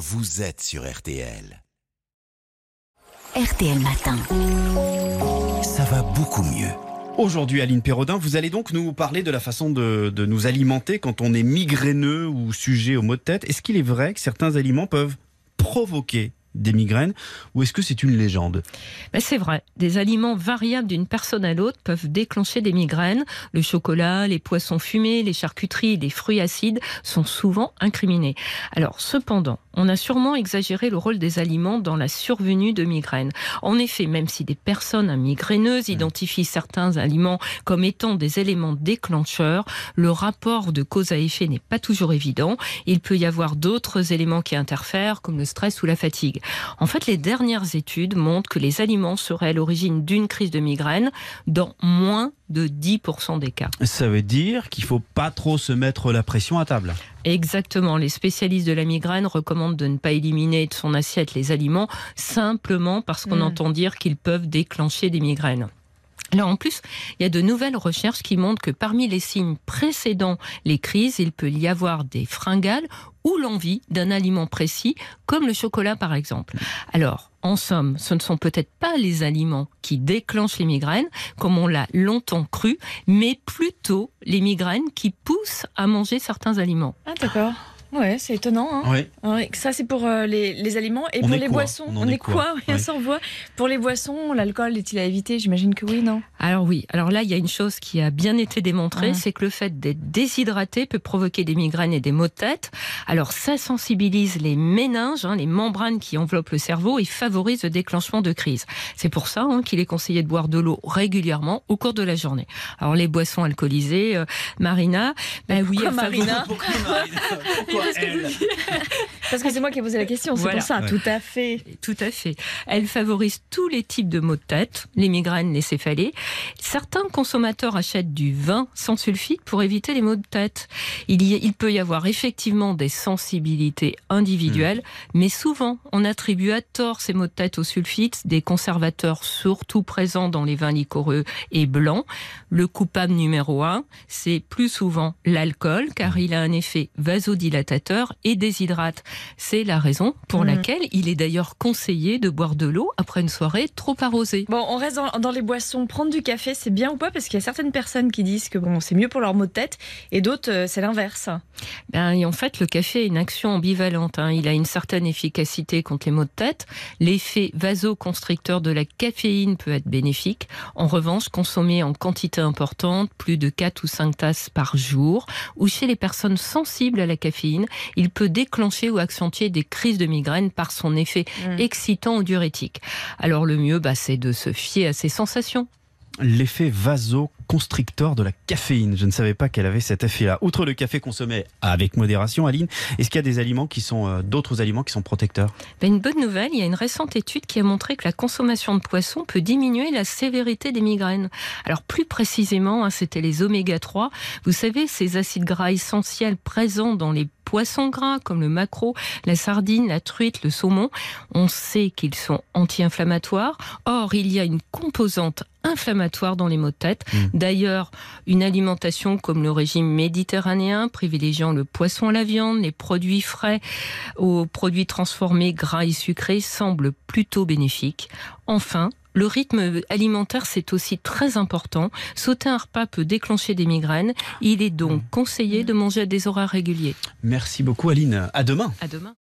vous êtes sur RTL. RTL Matin. Ça va beaucoup mieux. Aujourd'hui, Aline Perraudin, vous allez donc nous parler de la façon de, de nous alimenter quand on est migraineux ou sujet aux maux de tête. Est-ce qu'il est vrai que certains aliments peuvent provoquer des migraines ou est-ce que c'est une légende? Ben, c'est vrai, des aliments variables d'une personne à l'autre peuvent déclencher des migraines. Le chocolat, les poissons fumés, les charcuteries, les fruits acides sont souvent incriminés. Alors cependant, on a sûrement exagéré le rôle des aliments dans la survenue de migraines. En effet, même si des personnes migraineuses identifient certains aliments comme étant des éléments déclencheurs, le rapport de cause à effet n'est pas toujours évident. Il peut y avoir d'autres éléments qui interfèrent, comme le stress ou la fatigue. En fait, les dernières études montrent que les aliments seraient à l'origine d'une crise de migraine dans moins de 10% des cas. Ça veut dire qu'il faut pas trop se mettre la pression à table. Exactement. Les spécialistes de la migraine recommandent de ne pas éliminer de son assiette les aliments simplement parce qu'on Mm. entend dire qu'ils peuvent déclencher des migraines. Alors en plus, il y a de nouvelles recherches qui montrent que parmi les signes précédant les crises, il peut y avoir des fringales ou l'envie d'un aliment précis, comme le chocolat par exemple. Alors, en somme, ce ne sont peut-être pas les aliments qui déclenchent les migraines, comme on l'a longtemps cru, mais plutôt les migraines qui poussent à manger certains aliments. Ah d'accord. Ouais, c'est étonnant. Hein. Oui. Ouais, ça, c'est pour euh, les, les aliments. Et On pour les quoi? boissons, On est quoi? Oui, Ouais. ça on voit. Pour les boissons, l'alcool est-il à éviter? J'imagine que oui, non? Alors oui, alors là, il y a une chose qui a bien été démontrée, Ah. c'est que le fait d'être déshydraté peut provoquer des migraines et des maux de tête. Alors ça sensibilise les méninges, hein, les membranes qui enveloppent le cerveau et favorise le déclenchement de crises. C'est pour ça hein, qu'il est conseillé de boire de l'eau régulièrement au cours de la journée. Alors les boissons alcoolisées, euh, Marina, ben oui, elles favorisent- Marina? Pourquoi, Marina? Pourquoi Parce que c'est moi qui ai posé la question, c'est Voilà. pour ça. Ouais. Tout à fait. Tout à fait. Elle favorise tous les types de maux de tête, les migraines, les céphalées. Certains consommateurs achètent du vin sans sulfite pour éviter les maux de tête. Il, y, il peut y avoir effectivement des sensibilités individuelles, mais souvent on attribue à tort ces maux de tête au sulfite, des conservateurs surtout présents dans les vins liquoreux et blancs. Le coupable numéro un, c'est plus souvent l'alcool, car il a un effet vasodilatateur et déshydrate. C'est la raison pour Mhm. laquelle il est d'ailleurs conseillé de boire de l'eau après une soirée trop arrosée. Bon, on reste dans, dans les boissons. Prendre du café, c'est bien ou pas? Parce qu'il y a certaines personnes qui disent que bon, c'est mieux pour leur maux de tête, et d'autres, euh, c'est l'inverse. Ben, et en fait, le café a une action ambivalente. hein. Il a une certaine efficacité contre les maux de tête. L'effet vasoconstricteur de la caféine peut être bénéfique. En revanche, consommé en quantité importante, plus de 4 ou 5 tasses par jour, ou chez les personnes sensibles à la caféine, il peut déclencher ou accentuer des crises de migraine par son effet Mm. excitant ou diurétique. Alors le mieux, bah, c'est de se fier à ses sensations. L'effet vasoconstricteur de la caféine. Je ne savais pas qu'elle avait cet effet-là. Outre le café consommé avec modération, Aline, est-ce qu'il y a des aliments qui sont euh, d'autres aliments qui sont protecteurs? Ben, une bonne nouvelle, il y a une récente étude qui a montré que la consommation de poissons peut diminuer la sévérité des migraines. Alors plus précisément, hein, c'était les oméga 3. Vous savez, ces acides gras essentiels présents dans les poissons gras comme le maquereau, la sardine, la truite, le saumon. On sait qu'ils sont anti-inflammatoires. Or, il y a une composante inflammatoire dans les maux de tête. Mm. D'ailleurs, une alimentation comme le régime méditerranéen, privilégiant le poisson à la viande, les produits frais, aux produits transformés gras et sucrés semble plutôt bénéfique. Enfin, le rythme alimentaire, c'est aussi très important. Sauter un repas peut déclencher des migraines. Il est donc conseillé de manger à des horaires réguliers. Merci beaucoup, Aline. À demain. À demain.